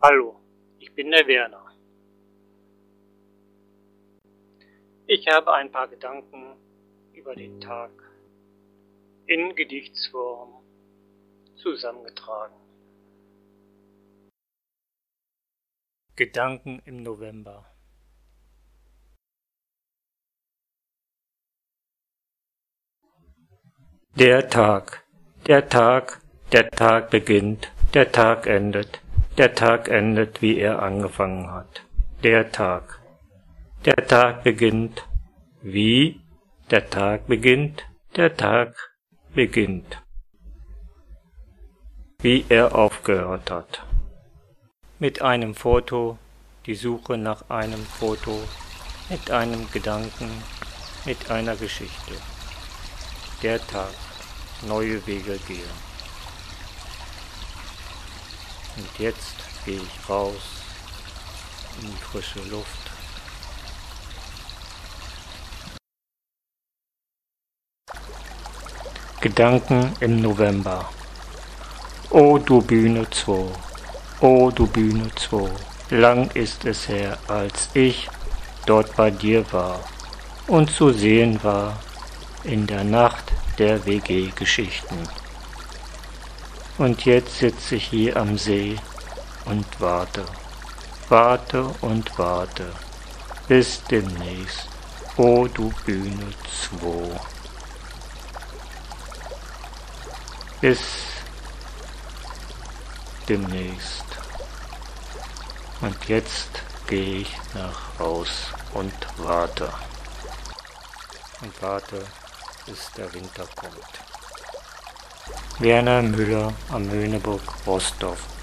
Hallo, ich bin der Werner. Ich habe ein paar Gedanken über den Tag in Gedichtsform zusammengetragen. Gedanken im November. Der Tag, der Tag, der Tag beginnt, der Tag endet, der Tag endet, wie er angefangen hat. Der Tag. Der Tag beginnt. Wie? Der Tag beginnt. Der Tag beginnt. Wie er aufgehört hat. Mit einem Foto, die Suche nach einem Foto, mit einem Gedanken, mit einer Geschichte. Der Tag, neue Wege gehen. Und jetzt gehe ich raus in die frische Luft. Gedanken im November. O du Bühne 2, o du Bühne 2, lang ist es her, als ich dort bei dir war und zu sehen war in der Nacht der WG-Geschichten. Und jetzt sitze ich hier am See und warte, warte und warte, bis demnächst, o oh, du Bühne 2. Bis demnächst. Und jetzt gehe ich nach Haus und warte. Und warte, bis der Winter kommt. Werner Müller am Höhneburg Rostorf